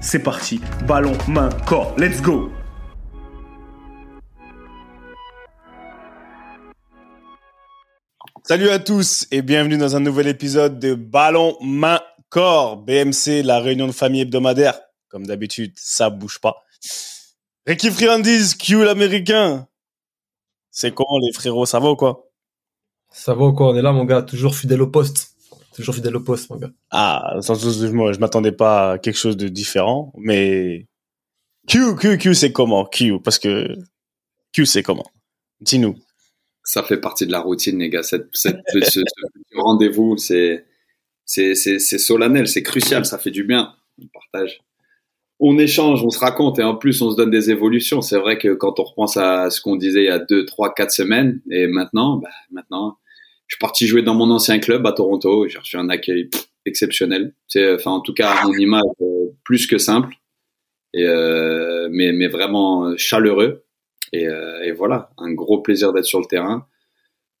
c'est parti. Ballon, main, corps. Let's go Salut à tous et bienvenue dans un nouvel épisode de Ballon, main, corps. BMC, la réunion de famille hebdomadaire. Comme d'habitude, ça bouge pas. Ricky Friandise, Q l'américain? C'est comment les frérots, ça va ou quoi? Ça va ou quoi? On est là mon gars, toujours fidèle au poste. Toujours fidèle au poste, mon gars. Ah, sans moi, je m'attendais pas à quelque chose de différent, mais Q, Q, Q, c'est comment Q, parce que Q, c'est comment? Dis-nous. Ça fait partie de la routine, les gars. Cette, ce, rendez-vous, c'est, c'est, c'est, c'est solennel, c'est crucial, ça fait du bien. On partage. On échange, on se raconte et en plus on se donne des évolutions. C'est vrai que quand on repense à ce qu'on disait il y a deux, trois, quatre semaines et maintenant, bah, maintenant, je suis parti jouer dans mon ancien club à Toronto. J'ai reçu un accueil exceptionnel. C'est, enfin, en tout cas, un image euh, plus que simple, et euh, mais, mais vraiment chaleureux. Et, euh, et, voilà, un gros plaisir d'être sur le terrain.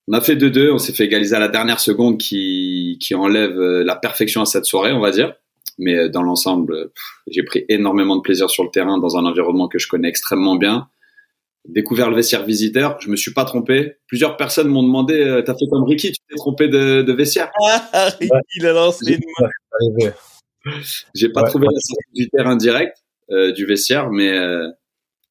On a fait 2-2, on s'est fait égaliser à la dernière seconde qui, qui enlève la perfection à cette soirée, on va dire. Mais dans l'ensemble, j'ai pris énormément de plaisir sur le terrain dans un environnement que je connais extrêmement bien découvert le vestiaire visiteur. Je me suis pas trompé. Plusieurs personnes m'ont demandé euh, T'as fait comme Ricky, tu t'es trompé de, de vestiaire ah, Ricky, il a lancé une J'ai pas trouvé la sortie du terrain direct euh, du vestiaire, mais euh,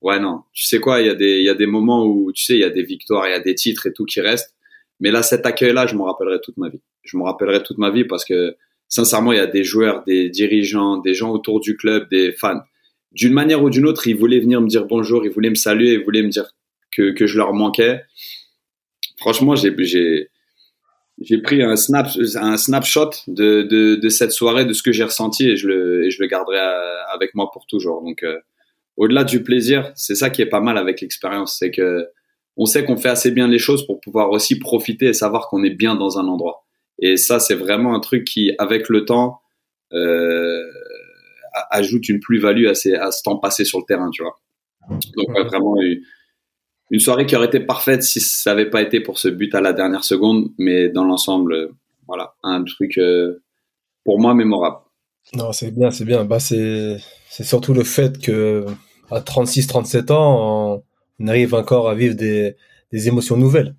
ouais, non. Tu sais quoi Il y, a des, il y a des moments où, tu sais, il y a des victoires, il y a des titres et tout qui restent. Mais là, cet accueil-là, je m'en rappellerai toute ma vie. Je m'en rappellerai toute ma vie parce que, sincèrement, il y a des joueurs, des dirigeants, des gens autour du club, des fans d'une manière ou d'une autre, ils voulaient venir me dire bonjour, ils voulaient me saluer, ils voulaient me dire que, que je leur manquais. Franchement, j'ai, pris un, snap, un snapshot de, de, de cette soirée, de ce que j'ai ressenti et je le, et je le garderai avec moi pour toujours. Donc, euh, au-delà du plaisir, c'est ça qui est pas mal avec l'expérience, c'est que on sait qu'on fait assez bien les choses pour pouvoir aussi profiter et savoir qu'on est bien dans un endroit. Et ça, c'est vraiment un truc qui, avec le temps, euh, ajoute une plus-value à, à ce temps passé sur le terrain, tu vois. Donc vraiment une soirée qui aurait été parfaite si ça n'avait pas été pour ce but à la dernière seconde, mais dans l'ensemble, voilà, un truc euh, pour moi mémorable. Non, c'est bien, c'est bien. Bah, c'est surtout le fait que à 36-37 ans, on, arrive encore à vivre des, des émotions nouvelles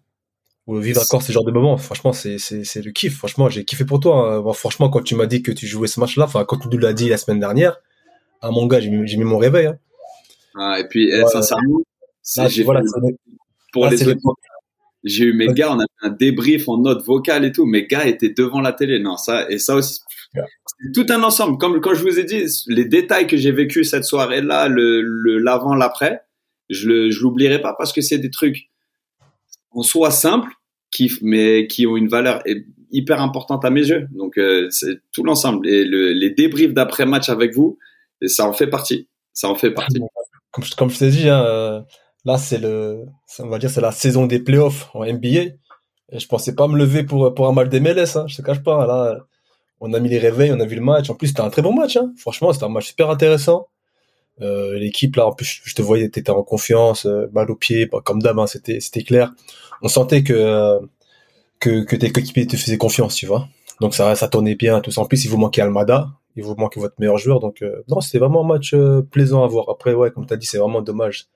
vivre encore ce genre de moments. Franchement, c'est, c'est, le kiff. Franchement, j'ai kiffé pour toi. Hein. franchement, quand tu m'as dit que tu jouais ce match-là, enfin, quand tu nous l'as dit la semaine dernière, à mon gars, j'ai mis, mon réveil. Hein. Ah, et puis, eh, sincèrement, j'ai, pour les j'ai eu mes gars, on a fait un débrief en note vocale et tout. Mes gars étaient devant la télé. Non, ça, et ça aussi, c'est tout un ensemble. Comme quand je vous ai dit, les détails que j'ai vécu cette soirée-là, le, le l'avant, l'après, je le, je l'oublierai pas parce que c'est des trucs en soi simples, qui, mais qui ont une valeur hyper importante à mes yeux. Donc euh, c'est tout l'ensemble et le, les débriefs d'après match avec vous, ça en fait partie. Ça en fait partie. Comme, comme je t'ai dit, hein, euh, là c'est le, on va dire c'est la saison des playoffs en NBA. Et je pensais pas me lever pour pour un match des MLS. Hein, je te cache pas. Là, on a mis les réveils, on a vu le match. En plus, c'était un très bon match. Hein. Franchement, c'était un match super intéressant. Euh, l'équipe là, en plus, je te voyais, t'étais en confiance, euh, balle au pied, comme d'hab, hein, c'était c'était clair. On sentait que euh, que, que tes coéquipiers te faisaient confiance, tu vois. Donc ça ça tournait bien, tout ça. En plus, il vous manquait Almada, il vous manquait votre meilleur joueur, donc non, c'était vraiment un match plaisant à voir. Après, ouais, comme t'as dit, c'est vraiment dommage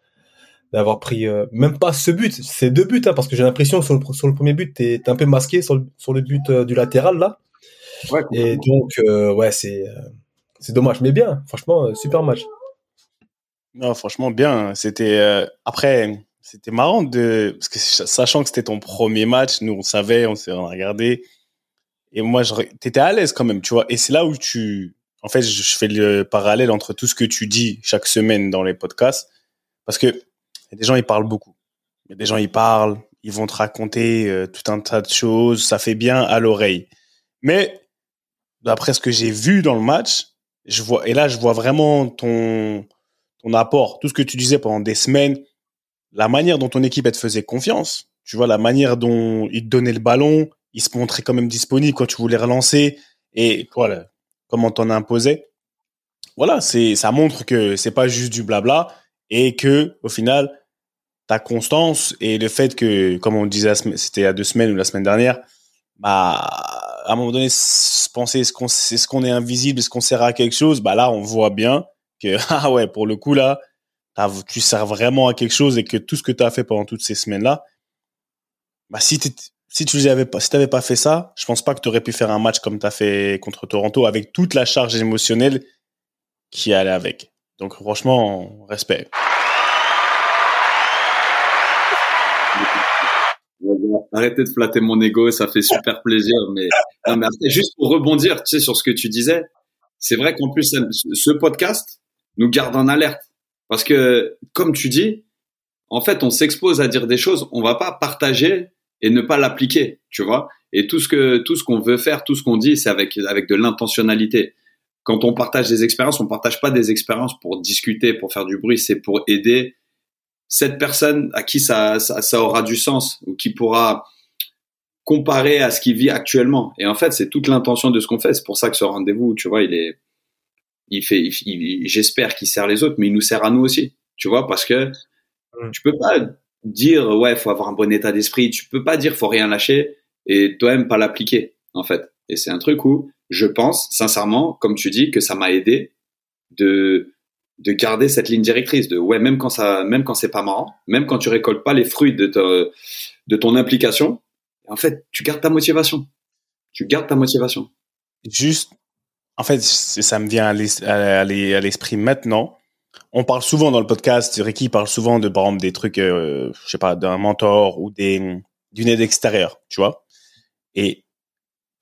d'avoir pris euh, même pas ce but, c'est deux buts, hein, parce que j'ai l'impression sur le, sur le premier but, t'es es un peu masqué sur le, sur le but euh, du latéral là. Ouais, et donc, euh, ouais, c'est c'est dommage, mais bien, franchement, super match. Non, franchement, bien. C'était après, c'était marrant de parce que sachant que c'était ton premier match, nous on savait, on s'est regardé, et moi, t'étais à l'aise quand même, tu vois. Et c'est là où tu, en fait, je fais le parallèle entre tout ce que tu dis chaque semaine dans les podcasts, parce que y a des gens, ils parlent beaucoup. Il y a des gens, ils parlent, ils vont te raconter euh, tout un tas de choses, ça fait bien à l'oreille. Mais d'après ce que j'ai vu dans le match, je vois, et là, je vois vraiment ton, ton apport, tout ce que tu disais pendant des semaines, la manière dont ton équipe te faisait confiance, tu vois, la manière dont ils te donnaient le ballon, ils se montraient quand même disponibles quand tu voulais relancer, et voilà, comment t'en imposais. Voilà, c'est, ça montre que c'est pas juste du blabla, et que au final ta constance et le fait que comme on disait c'était il y a deux semaines ou la semaine dernière bah à un moment donné penser est-ce qu'on est ce qu'on est invisible est-ce qu'on sert à quelque chose? Bah là on voit bien que ah ouais pour le coup là tu sers vraiment à quelque chose et que tout ce que tu as fait pendant toutes ces semaines là bah si si tu avais pas si t'avais pas fait ça je pense pas que tu aurais pu faire un match comme tu as fait contre Toronto avec toute la charge émotionnelle qui allait avec donc franchement, respect. Arrêtez de flatter mon ego, ça fait super plaisir. Mais, mais juste pour rebondir, tu sais, sur ce que tu disais, c'est vrai qu'en plus, ce podcast nous garde en alerte. Parce que, comme tu dis, en fait, on s'expose à dire des choses, on va pas partager et ne pas l'appliquer, tu vois. Et tout ce que, tout ce qu'on veut faire, tout ce qu'on dit, c'est avec, avec de l'intentionnalité quand on partage des expériences, on partage pas des expériences pour discuter, pour faire du bruit, c'est pour aider cette personne à qui ça, ça, aura du sens ou qui pourra comparer à ce qu'il vit actuellement. Et en fait, c'est toute l'intention de ce qu'on fait. C'est pour ça que ce rendez-vous, tu vois, il est, il fait, j'espère qu'il sert les autres, mais il nous sert à nous aussi, tu vois, parce que tu peux pas dire, ouais, faut avoir un bon état d'esprit. Tu peux pas dire, faut rien lâcher et toi-même pas l'appliquer, en fait. Et c'est un truc où je pense sincèrement, comme tu dis, que ça m'a aidé de de garder cette ligne directrice de ouais même quand ça même quand c'est pas marrant même quand tu récoltes pas les fruits de de ton implication en fait tu gardes ta motivation tu gardes ta motivation juste en fait ça me vient à l'esprit maintenant on parle souvent dans le podcast Ricky parle souvent de par exemple des trucs euh, je sais pas d'un mentor ou d'une aide extérieure tu vois et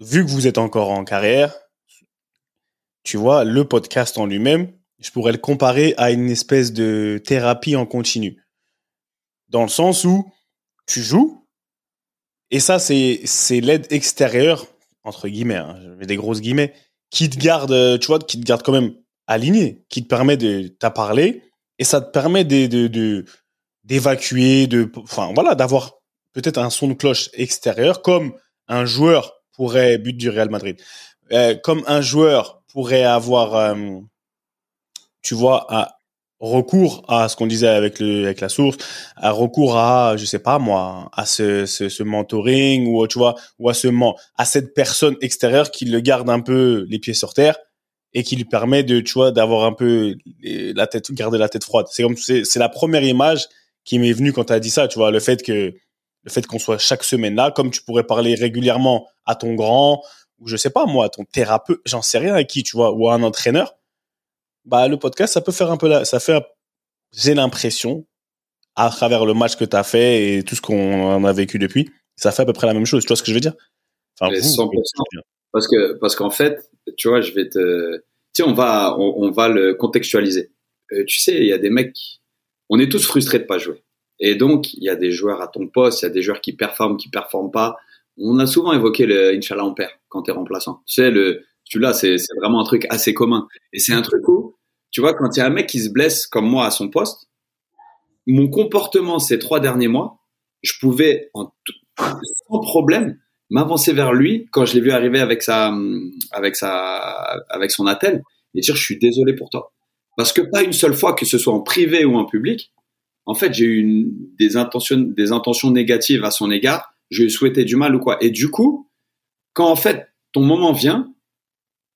vu que vous êtes encore en carrière, tu vois, le podcast en lui-même, je pourrais le comparer à une espèce de thérapie en continu. Dans le sens où tu joues, et ça, c'est, c'est l'aide extérieure, entre guillemets, hein, je mets des grosses guillemets, qui te garde, tu vois, qui te garde quand même aligné, qui te permet de t'as parlé, et ça te permet de, de, d'évacuer, de, enfin, voilà, d'avoir peut-être un son de cloche extérieur, comme un joueur pourrait but du Real Madrid. Euh, comme un joueur pourrait avoir, euh, tu vois, un recours à ce qu'on disait avec le avec la source, un recours à je sais pas moi, à ce, ce, ce mentoring ou tu vois ou à ce à cette personne extérieure qui le garde un peu les pieds sur terre et qui lui permet de tu vois d'avoir un peu la tête garder la tête froide. C'est comme c'est c'est la première image qui m'est venue quand tu as dit ça, tu vois, le fait que le fait qu'on soit chaque semaine là, comme tu pourrais parler régulièrement à ton grand, ou je sais pas moi, à ton thérapeute, j'en sais rien à qui, tu vois, ou à un entraîneur, bah le podcast, ça peut faire un peu là, ça fait, j'ai l'impression, à travers le match que tu as fait et tout ce qu'on a vécu depuis, ça fait à peu près la même chose. Tu vois ce que je veux dire? Enfin, 100%. Parce que parce qu'en fait, tu vois, je vais te, tu sais, on va on, va le contextualiser. Euh, tu sais, il y a des mecs, on est tous frustrés de pas jouer. Et donc, il y a des joueurs à ton poste, il y a des joueurs qui performent, qui performent pas. On a souvent évoqué le Inch'Allah on perd quand tu es remplaçant. Tu sais, le, celui-là, c'est, c'est vraiment un truc assez commun. Et c'est un truc où, tu vois, quand il y a un mec qui se blesse comme moi à son poste, mon comportement ces trois derniers mois, je pouvais en sans problème m'avancer vers lui quand je l'ai vu arriver avec sa, avec sa, avec son attel et dire je suis désolé pour toi. Parce que pas une seule fois, que ce soit en privé ou en public, en fait, j'ai eu des intentions, des intentions négatives à son égard. Je lui souhaitais du mal ou quoi. Et du coup, quand en fait ton moment vient,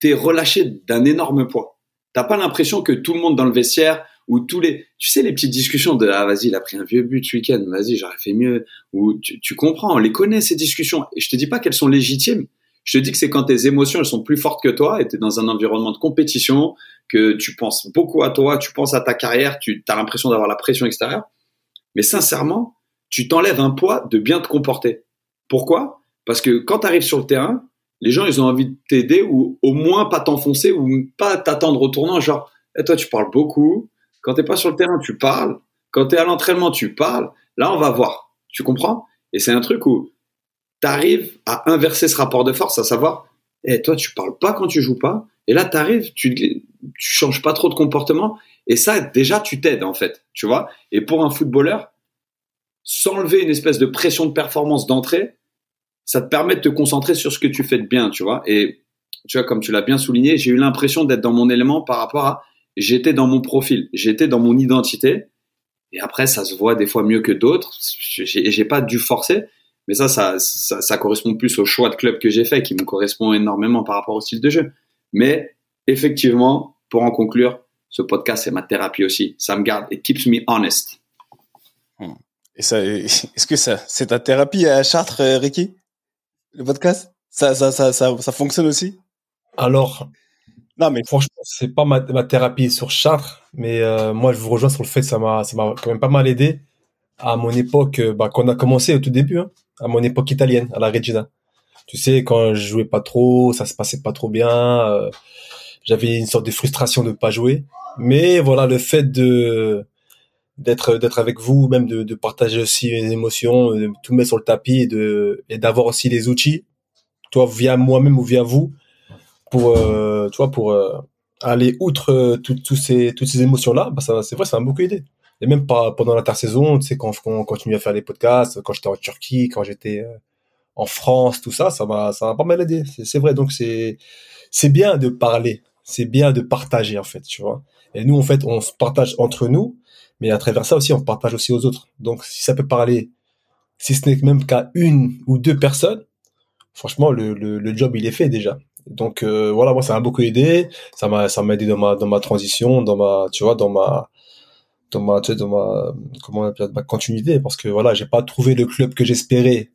t'es relâché d'un énorme poids. T'as pas l'impression que tout le monde dans le vestiaire ou tous les, tu sais, les petites discussions de ah vas-y, il a pris un vieux but ce week-end, vas-y, j'aurais fait mieux. Ou tu, comprends, on les connaît ces discussions. Et je te dis pas qu'elles sont légitimes. Je te dis que c'est quand tes émotions elles sont plus fortes que toi et es dans un environnement de compétition, que tu penses beaucoup à toi, tu penses à ta carrière, tu as l'impression d'avoir la pression extérieure. Mais sincèrement, tu t'enlèves un poids de bien te comporter. Pourquoi? Parce que quand tu arrives sur le terrain, les gens ils ont envie de t'aider ou au moins pas t'enfoncer ou pas t'attendre au tournant genre eh, toi tu parles beaucoup. Quand t'es pas sur le terrain tu parles. Quand tu es à l'entraînement tu parles. Là on va voir. Tu comprends? Et c'est un truc où tu arrives à inverser ce rapport de force à savoir eh, toi tu parles pas quand tu joues pas. Et là tu arrives tu tu changes pas trop de comportement. Et ça déjà tu t'aides en fait tu vois? Et pour un footballeur s'enlever une espèce de pression de performance d'entrée ça te permet de te concentrer sur ce que tu fais de bien, tu vois. Et tu vois, comme tu l'as bien souligné, j'ai eu l'impression d'être dans mon élément par rapport à j'étais dans mon profil, j'étais dans mon identité. Et après, ça se voit des fois mieux que d'autres. J'ai pas dû forcer, mais ça ça, ça, ça, correspond plus au choix de club que j'ai fait, qui me correspond énormément par rapport au style de jeu. Mais effectivement, pour en conclure, ce podcast c'est ma thérapie aussi. Ça me garde, it keeps me honest. Et ça, est-ce que ça, c'est ta thérapie à Chartres, euh, Ricky? Le podcast? Ça, ça, ça, ça, ça fonctionne aussi? Alors, non, mais franchement, c'est pas ma, ma, thérapie sur Chartres, mais euh, moi, je vous rejoins sur le fait que ça m'a, ça m'a quand même pas mal aidé à mon époque, euh, bah, quand on a commencé au tout début, hein, à mon époque italienne, à la Regina. Tu sais, quand je jouais pas trop, ça se passait pas trop bien, euh, j'avais une sorte de frustration de pas jouer. Mais voilà, le fait de d'être d'être avec vous, même de, de partager aussi les émotions, de tout mettre sur le tapis et de et d'avoir aussi les outils, toi via moi-même ou via vous, pour euh, tu vois pour euh, aller outre euh, toutes ces toutes ces émotions là, bah ça c'est vrai ça m'a beaucoup aidé. Et même pas pendant l'intersaison, tu sais quand, quand on continue à faire les podcasts, quand j'étais en Turquie, quand j'étais euh, en France, tout ça, ça m'a ça m'a pas mal aidé. C'est vrai donc c'est c'est bien de parler, c'est bien de partager en fait, tu vois. Et nous en fait on se partage entre nous mais à travers ça aussi, on partage aussi aux autres. Donc, si ça peut parler, si ce n'est même qu'à une ou deux personnes, franchement, le, le, le job, il est fait déjà. Donc, euh, voilà, moi, ça m'a beaucoup aidé. Ça m'a, ça m'a aidé dans ma, dans ma transition, dans ma, tu vois, dans ma, dans ma, tu sais, dans ma, comment on appelle, ma continuité. Parce que voilà, j'ai pas trouvé le club que j'espérais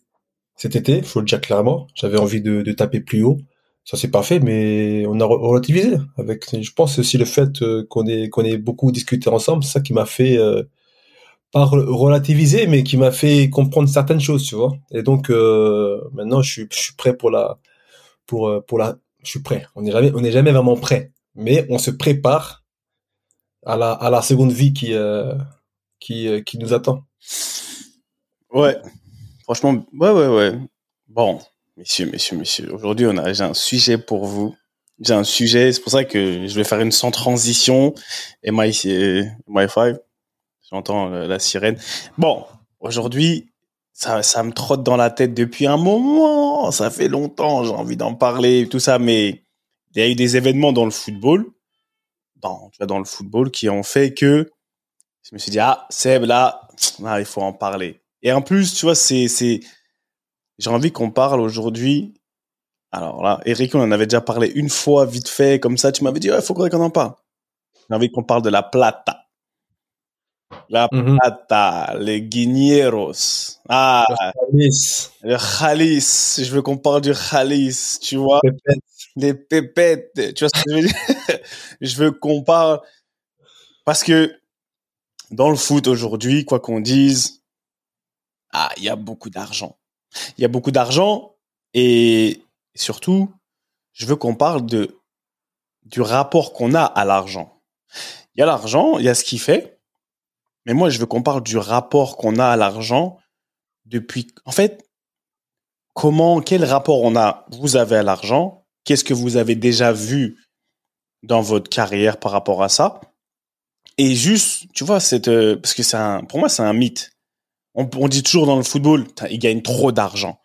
cet été, faut le dire clairement. J'avais envie de, de taper plus haut ça s'est pas fait, mais on a relativisé. Avec, je pense aussi le fait euh, qu'on ait qu'on ait beaucoup discuté ensemble, c'est ça qui m'a fait euh, pas relativiser, mais qui m'a fait comprendre certaines choses, tu vois. Et donc euh, maintenant, je suis je suis prêt pour la pour euh, pour la, je suis prêt. On n'est jamais on n'est jamais vraiment prêt, mais on se prépare à la à la seconde vie qui euh, qui qui nous attend. Ouais, franchement, ouais ouais ouais. Bon, Messieurs, messieurs, messieurs, aujourd'hui, on a, j'ai un sujet pour vous. J'ai un sujet, c'est pour ça que je vais faire une sans transition. Et my, my five, j'entends la, sirène. Bon, aujourd'hui, ça, ça me trotte dans la tête depuis un moment. Ça fait longtemps, j'ai envie d'en parler, tout ça, mais il y a eu des événements dans le football, dans, tu vois, dans le football, qui ont fait que je me suis dit, ah, Seb, là, là il faut en parler. Et en plus, tu vois, c'est, c'est, j'ai envie qu'on parle aujourd'hui. Alors là, Eric, on en avait déjà parlé une fois, vite fait, comme ça. Tu m'avais dit, il faut qu'on en parle. J'ai envie qu'on parle de la plata. La mhm. plata, les guineros. Ah, le khalis. Je veux qu'on parle du khalis, tu vois. Les pépettes. Tu vois ce que je veux dire? je veux qu'on parle. Parce que dans le foot aujourd'hui, quoi qu'on dise, ah, il y a beaucoup d'argent il y a beaucoup d'argent et surtout, je veux qu'on parle de du rapport qu'on a à l'argent. Il y a l'argent, il y a ce qu'il fait, mais moi je veux qu'on parle du rapport qu'on a à l'argent depuis. En fait, comment, quel rapport on a, vous avez à l'argent Qu'est-ce que vous avez déjà vu dans votre carrière par rapport à ça Et juste, tu vois, euh, parce que pour moi c'est un mythe on, dit toujours dans le football, il gagne trop d'argent.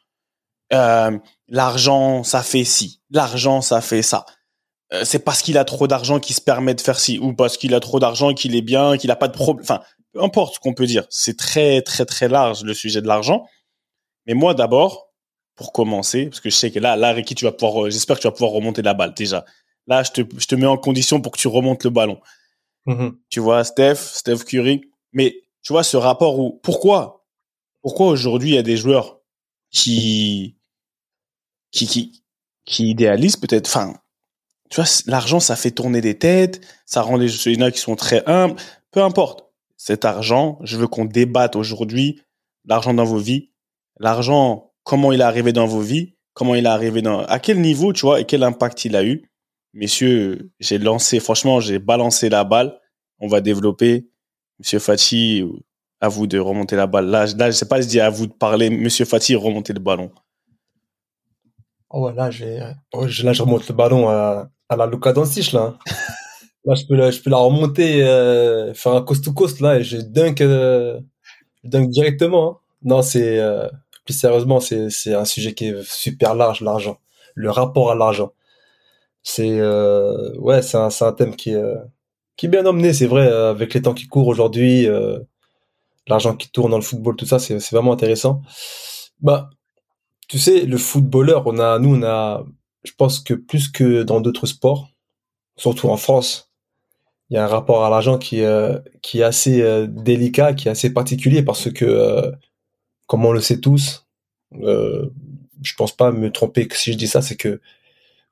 Euh, l'argent, ça fait ci. L'argent, ça fait ça. Euh, c'est parce qu'il a trop d'argent qu'il se permet de faire ci, ou parce qu'il a trop d'argent qu'il est bien, qu'il n'a pas de problème. Enfin, peu importe ce qu'on peut dire. C'est très, très, très large le sujet de l'argent. Mais moi, d'abord, pour commencer, parce que je sais que là, là, Ricky, tu vas pouvoir, euh, j'espère que tu vas pouvoir remonter la balle déjà. Là, je te, je te mets en condition pour que tu remontes le ballon. Mm-hmm. Tu vois, Steph, Steph Curry. Mais tu vois, ce rapport où, pourquoi, pourquoi aujourd'hui il y a des joueurs qui, idéalisent peut-être, tu vois, l'argent, ça fait tourner des têtes, ça rend les gens qui sont très humbles, peu importe. Cet argent, je veux qu'on débatte aujourd'hui l'argent dans vos vies, l'argent, comment il est arrivé dans vos vies, comment il est arrivé dans, à quel niveau, tu vois, et quel impact il a eu. Messieurs, j'ai lancé, franchement, j'ai balancé la balle. On va développer. Monsieur Fati, à vous de remonter la balle. Là, là je sais pas, je dis à vous de parler. Monsieur Fati, remontez le ballon. Oh, là, là, je remonte le ballon à, à la Luka Doncic, là. là, je peux la, je peux la remonter, euh, faire un coast to coast, là, et je dunk, euh, dunk directement. Hein. Non, c'est, euh, plus sérieusement, c'est, un sujet qui est super large, l'argent. Le rapport à l'argent. C'est, euh, ouais, c'est un, un thème qui qui est bien emmené, c'est vrai, avec les temps qui courent aujourd'hui, l'argent qui tourne dans le football, tout ça, c'est, vraiment intéressant. Bah, tu sais, le footballeur, on a, nous, on a, je pense que plus que dans d'autres sports, surtout en France, il y a un rapport à l'argent qui, euh, qui est assez euh, délicat, qui est assez particulier parce que, euh, comme on le sait tous, euh, je pense pas me tromper si je dis ça, c'est que,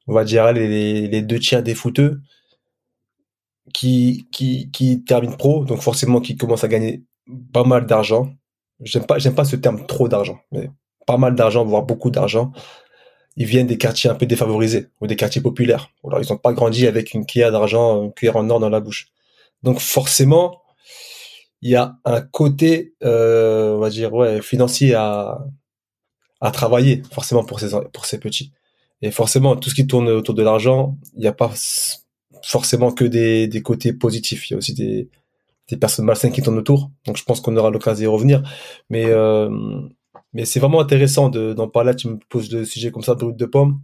on va dire, les, les deux tiers des footeux qui, qui, qui terminent pro, donc forcément qui commencent à gagner pas mal d'argent. J'aime pas, j'aime pas ce terme trop d'argent, mais pas mal d'argent, voire beaucoup d'argent ils viennent des quartiers un peu défavorisés ou des quartiers populaires. Alors ils n'ont pas grandi avec une cuillère d'argent, une cuillère en or dans la bouche. Donc forcément, il y a un côté, euh, on va dire, ouais, financier à à travailler forcément pour ces pour ces petits. Et forcément, tout ce qui tourne autour de l'argent, il n'y a pas forcément que des, des côtés positifs. Il y a aussi des, des personnes malsaines qui tournent autour. Donc je pense qu'on aura l'occasion d'y revenir. Mais euh, mais c'est vraiment intéressant d'en parler. Tu me poses le sujet comme ça route de pomme.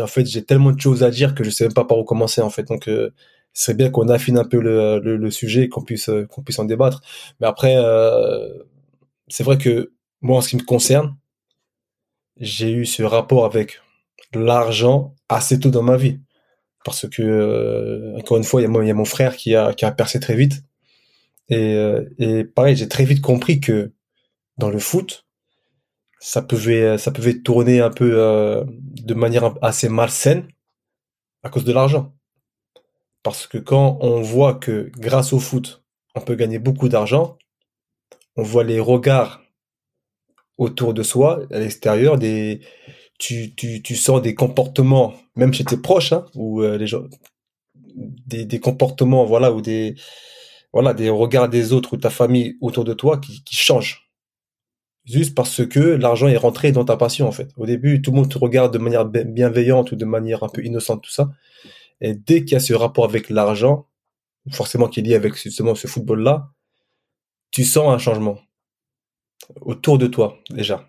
En fait, j'ai tellement de choses à dire que je sais même pas par où commencer en fait. Donc, euh, c'est bien qu'on affine un peu le, le, le sujet, qu'on puisse euh, qu'on puisse en débattre. Mais après, euh, c'est vrai que moi, en ce qui me concerne, j'ai eu ce rapport avec l'argent assez tôt dans ma vie, parce que encore une fois, il y, y a mon frère qui a qui a percé très vite. Et, euh, et pareil, j'ai très vite compris que dans le foot, ça pouvait ça pouvait tourner un peu euh, de manière assez malsaine à cause de l'argent. Parce que quand on voit que grâce au foot, on peut gagner beaucoup d'argent, on voit les regards autour de soi, à l'extérieur, des tu, tu, tu sens des comportements, même chez tes proches, hein, euh, gens, des, des comportements, voilà, ou des voilà, des regards des autres ou ta famille autour de toi qui, changent juste parce que l'argent est rentré dans ta passion en fait. Au début, tout le monde te regarde de manière bienveillante ou de manière un peu innocente, tout ça. Et dès qu'il y a ce rapport avec l'argent, forcément qui est lié avec justement ce football-là, tu sens un changement autour de toi déjà.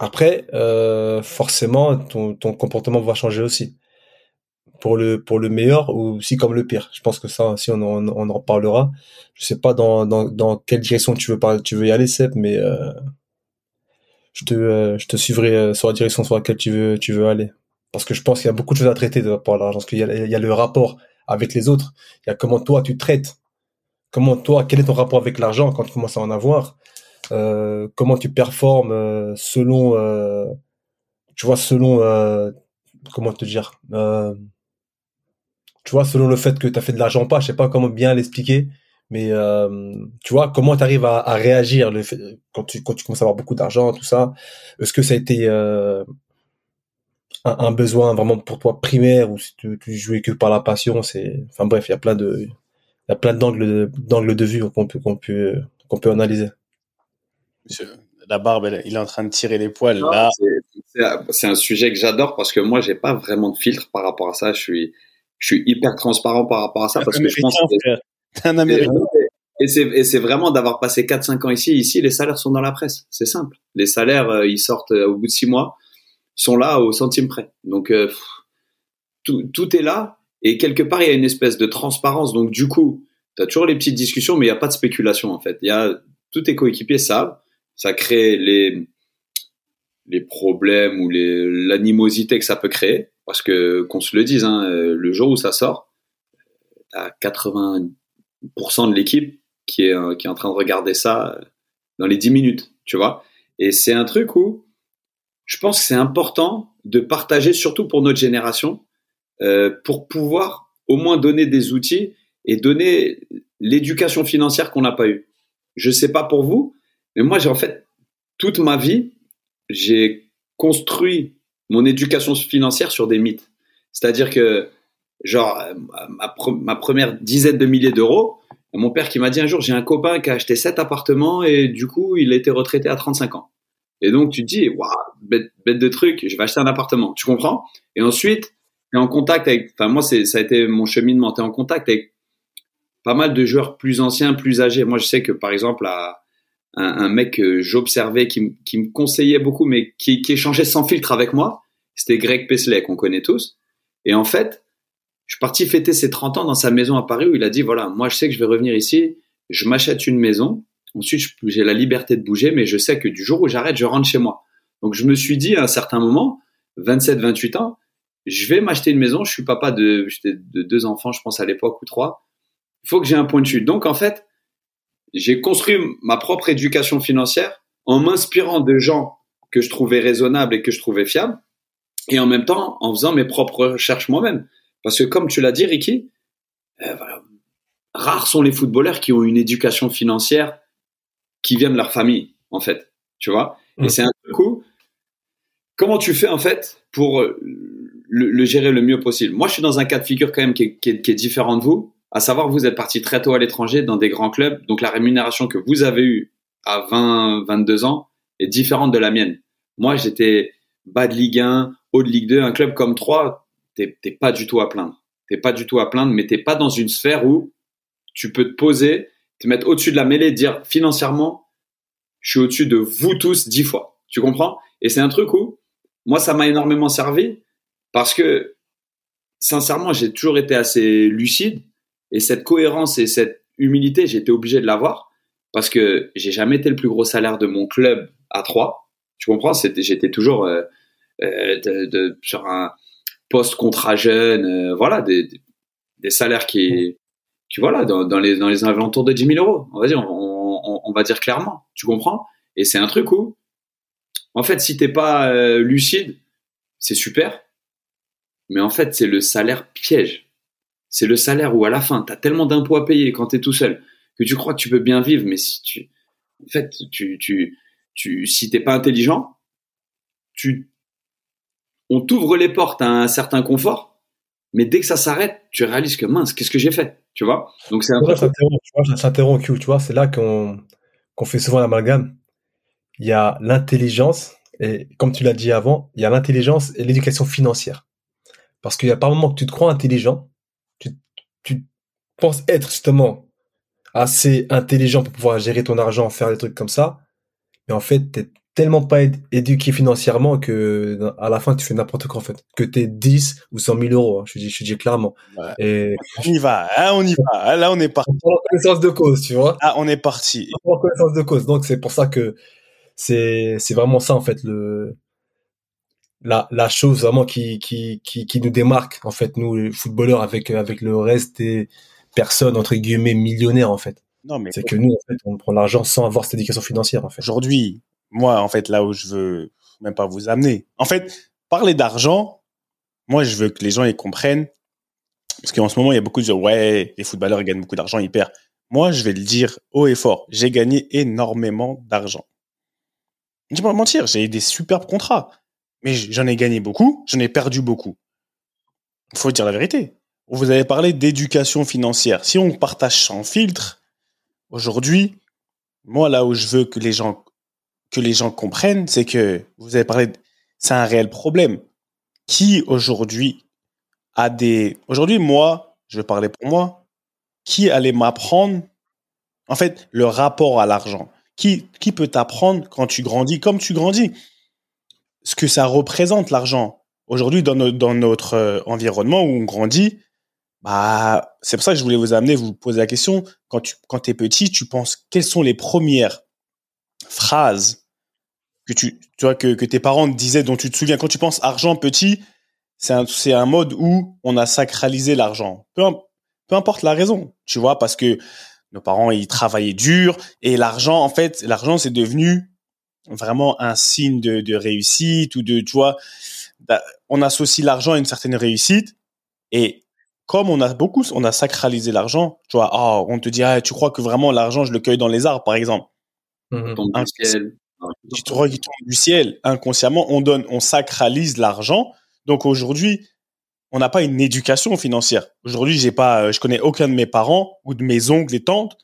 Après, euh, forcément, ton comportement va changer aussi pour le pour le meilleur ou aussi comme le pire. Je pense que ça, si on, on, on en parlera. Je sais pas dans, dans, dans quelle direction tu veux parler, tu veux y aller, Seb, mais euh, je te euh, je te suivrai euh, sur la direction sur laquelle tu veux tu veux aller. Parce que je pense qu'il y a beaucoup de choses à traiter de rapport l'argent. Parce qu'il y a, il y a le rapport avec les autres. Il y a comment toi tu traites. Comment toi, quel est ton rapport avec l'argent quand tu commences à en avoir. Euh, comment tu performes euh, selon, euh, tu vois, selon, comment te dire, tu vois, selon le fait que tu as fait de l'argent pas, je sais pas comment bien l'expliquer, mais euh, tu vois, comment tu arrives à, à, réagir le fait, quand, tu, quand tu commences à avoir beaucoup d'argent, tout ça? Est-ce que ça a été euh, un, un, besoin vraiment pour toi primaire ou si tu, tu jouais que par la passion c'est Enfin bref, il y a plein de, il y a plein d'angles d'angles de vue qu'on peut qu'on peut qu'on peut analyser. Monsieur, la barbe, il est en train de tirer les poils non, là. C'est un sujet que j'adore parce que moi, j'ai pas vraiment de filtre par rapport à ça. Je suis je suis hyper transparent par rapport à ça parce que je pense que un Américain. Et c'est, vraiment d'avoir passé 4-5 ans ici. Ici, les salaires sont dans la presse. C'est simple. Les salaires, euh, ils sortent euh, au bout de 6 mois, sont là au centime près. Donc, euh, tout, tout est là. Et quelque part, il y a une espèce de transparence. Donc, du coup, tu as toujours les petites discussions, mais il n'y a pas de spéculation, en fait. Il y a, tous tes coéquipiers savent. Ça crée les, les problèmes ou les, l'animosité que ça peut créer. Parce que, qu'on se le dise, hein, le jour où ça sort, à 90% de l'équipe qui est, qui est en train de regarder ça dans les 10 minutes, tu vois. Et c'est un truc où je pense que c'est important de partager, surtout pour notre génération, euh, pour pouvoir au moins donner des outils et donner l'éducation financière qu'on n'a pas eue. Je sais pas pour vous, mais moi, j'ai en fait toute ma vie, j'ai construit mon éducation financière sur des mythes. C'est-à-dire que, genre, ma, première dizaine de milliers d'euros, mon père qui m'a dit un jour, j'ai un copain qui a acheté sept appartements et du coup, il a été retraité à 35 ans. Et donc, tu te dis, waouh, bête, bête de truc, je vais acheter un appartement. Tu comprends? Et ensuite, tu en contact avec, enfin, moi, ça a été mon cheminement. Tu es en contact avec pas mal de joueurs plus anciens, plus âgés. Moi, je sais que, par exemple, à, un, un mec que j'observais qui, qui, me conseillait beaucoup, mais qui, qui échangeait sans filtre avec moi, c'était Greg Pesley, qu'on connaît tous. Et en fait, je suis parti fêter ses 30 ans dans sa maison à Paris où il a dit, voilà, moi, je sais que je vais revenir ici, je m'achète une maison Ensuite, j'ai la liberté de bouger, mais je sais que du jour où j'arrête, je rentre chez moi. Donc, je me suis dit à un certain moment, 27, 28 ans, je vais m'acheter une maison. Je suis papa de, de deux enfants, je pense à l'époque, ou trois. Il faut que j'ai un point de chute. Donc, en fait, j'ai construit ma propre éducation financière en m'inspirant de gens que je trouvais raisonnables et que je trouvais fiables, et en même temps en faisant mes propres recherches moi-même. Parce que comme tu l'as dit, Ricky, euh, voilà, rares sont les footballeurs qui ont une éducation financière qui viennent de leur famille, en fait. Tu vois Et mm. c'est un coup. Comment tu fais, en fait, pour euh, le, gérer le mieux possible? Moi, je suis dans un cas de figure quand même qui est, qui est, différent de vous. À savoir, vous êtes parti très tôt à l'étranger dans des grands clubs. Donc, la rémunération que vous avez eue à 20, 22 ans est différente de la mienne. Moi, j'étais bas de Ligue 1, haut de Ligue 2, un club comme 3, t'es pas du tout à plaindre. T'es pas du tout à plaindre, mais t'es pas dans une sphère où tu peux te poser te mettre au-dessus de la mêlée dire financièrement, je suis au-dessus de vous tous dix fois. Tu comprends? Et c'est un truc où, moi, ça m'a énormément servi parce que, sincèrement, j'ai toujours été assez lucide et cette cohérence et cette humilité, été obligé de l'avoir parce que j'ai jamais été le plus gros salaire de mon club à trois. Tu comprends? J'étais toujours euh, euh, de, sur un poste contrat jeune, euh, voilà, des, des, salaires qui, tu vois là, dans, les, dans les alentours de 10 000 euros, on va dire, on, va dire clairement, tu comprends? Et c'est un truc où, en fait, si t'es pas euh, lucide, c'est super, mais en fait, c'est le salaire piège. C'est le salaire où à la fin, tu as tellement d'impôts à payer quand tu es tout seul que tu crois que tu peux bien vivre, mais si tu, en fait, tu, tu, tu, si t'es pas intelligent, tu, on t'ouvre les portes à un certain confort, mais dès que ça s'arrête, tu réalises que mince, qu'est-ce que j'ai fait Tu vois? Donc c'est un peu. Ça t'interrompt, tu vois, c'est là qu'on fait souvent l'amalgame. Il y a l'intelligence, et comme tu l'as dit avant, il y a l'intelligence et l'éducation financière. Parce qu'il y a par moments que tu te crois intelligent, penses être justement assez intelligent pour pouvoir gérer ton argent, faire des trucs comme ça, mais en fait, tu tellement pas éduqué financièrement que à la fin tu fais n'importe quoi en fait. Que t'es 10 ou 100 000 euros hein, je dis je dis clairement. Et on y va hein, on y va. Hein, là on est parti en connaissance de cause tu vois. Ah on est parti. En connaissance de cause. Donc c'est pour ça que c'est c'est vraiment ça en fait le la la chose vraiment qui qui qui qui nous démarque en fait nous footballeurs avec avec le reste des personnes entre guillemets millionnaires en fait non, mais c'est que nous, en fait, on prend l'argent sans avoir cette éducation financière, en fait. Aujourd'hui, moi, en fait, là où je veux même pas vous amener. En fait, parler d'argent, moi, je veux que les gens y comprennent. Parce qu'en ce moment, il y a beaucoup de gens, ouais, les footballeurs gagnent beaucoup d'argent, ils perdent. Moi, je vais le dire haut et fort. J'ai gagné énormément d'argent. Je vais pas mentir, j'ai des superbes contrats. Mais j'en ai gagné beaucoup, j'en ai perdu beaucoup. Il faut dire la vérité. Vous avez parlé d'éducation financière. Si on partage sans filtre, aujourd'hui, moi, là où je veux que les gens que les gens comprennent, c'est que vous avez parlé, c'est un réel problème. Qui aujourd'hui a des, aujourd'hui moi, je vais parler pour moi, qui allait m'apprendre, en fait, le rapport à l'argent? Qui, qui peut t'apprendre quand tu grandis, comme tu grandis, ce que ça représente l'argent. Aujourd'hui, dans, dans notre euh, environnement où on grandit, bah, c'est pour ça que je voulais vous amener, vous poser la question. Quand tu quand es petit, tu penses quelles sont les premières phrase que tu, tu vois, que, que tes parents disaient, dont tu te souviens, quand tu penses argent petit, c'est un, c'est un mode où on a sacralisé l'argent. Peu, peu importe la raison, tu vois, parce que nos parents ils travaillaient dur et l'argent en fait l'argent c'est devenu vraiment un signe de, de réussite ou de tu vois on associe l'argent à une certaine réussite et comme on a beaucoup on a sacralisé l'argent tu vois oh, on te dit ah, tu crois que vraiment l'argent je le cueille dans les arbres par exemple mmh du ciel. tu te tombe du ciel inconsciemment on donne on sacralise l'argent donc aujourd'hui on n'a pas une éducation financière. Aujourd'hui, j'ai pas, euh, je connais aucun de mes parents ou de mes oncles et tantes